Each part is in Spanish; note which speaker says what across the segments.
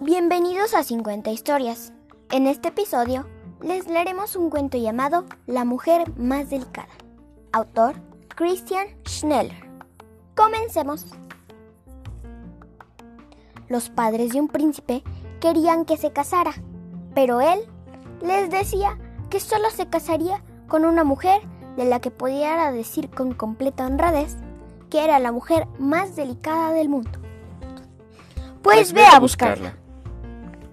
Speaker 1: Bienvenidos a 50 historias. En este episodio les leeremos un cuento llamado La mujer más delicada. Autor Christian Schneller. Comencemos. Los padres de un príncipe querían que se casara, pero él les decía que solo se casaría con una mujer de la que pudiera decir con completa honradez que era la mujer más delicada del mundo. Pues, ve a buscarla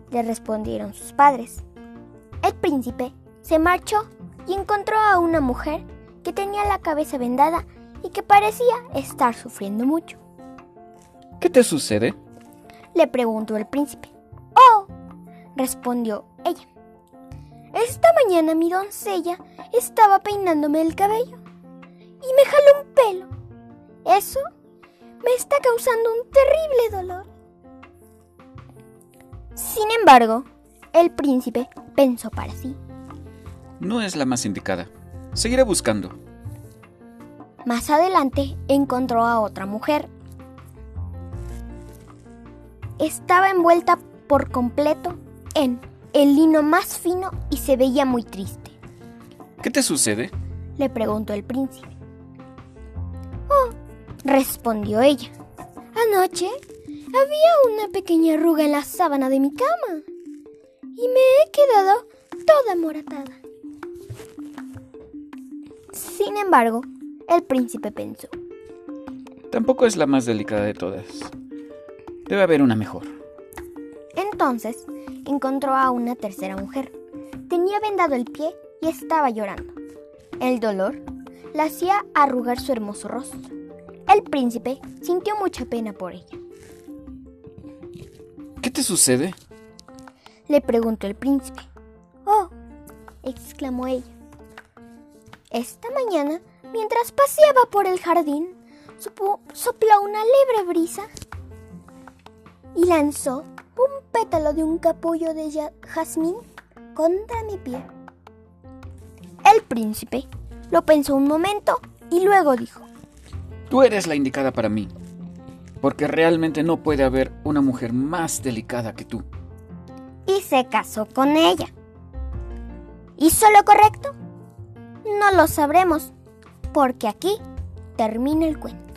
Speaker 1: le respondieron sus padres. El príncipe se marchó y encontró a una mujer que tenía la cabeza vendada y que parecía estar sufriendo mucho.
Speaker 2: ¿Qué te sucede?
Speaker 1: Le preguntó el príncipe. Oh, respondió ella. Esta mañana mi doncella estaba peinándome el cabello y me jaló un pelo. Eso me está causando un terrible dolor. Sin embargo, el príncipe pensó para sí.
Speaker 2: No es la más indicada. Seguiré buscando.
Speaker 1: Más adelante encontró a otra mujer. Estaba envuelta por completo en el lino más fino y se veía muy triste.
Speaker 2: ¿Qué te sucede?
Speaker 1: Le preguntó el príncipe. Oh, respondió ella. Anoche había una pequeña arruga en la sábana de mi cama y me he quedado toda moratada. Sin embargo, el príncipe pensó.
Speaker 2: Tampoco es la más delicada de todas. Debe haber una mejor.
Speaker 1: Entonces, encontró a una tercera mujer. Tenía vendado el pie y estaba llorando. El dolor la hacía arrugar su hermoso rostro. El príncipe sintió mucha pena por ella.
Speaker 2: ¿Qué te sucede?
Speaker 1: Le preguntó el príncipe. Oh, exclamó ella. Esta mañana, mientras paseaba por el jardín, sopló una libre brisa y lanzó pétalo de un capullo de jazmín contra mi pie. El príncipe lo pensó un momento y luego dijo,
Speaker 2: Tú eres la indicada para mí porque realmente no puede haber una mujer más delicada que tú.
Speaker 1: Y se casó con ella. ¿Hizo lo correcto? No lo sabremos, porque aquí termina el cuento.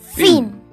Speaker 1: fin.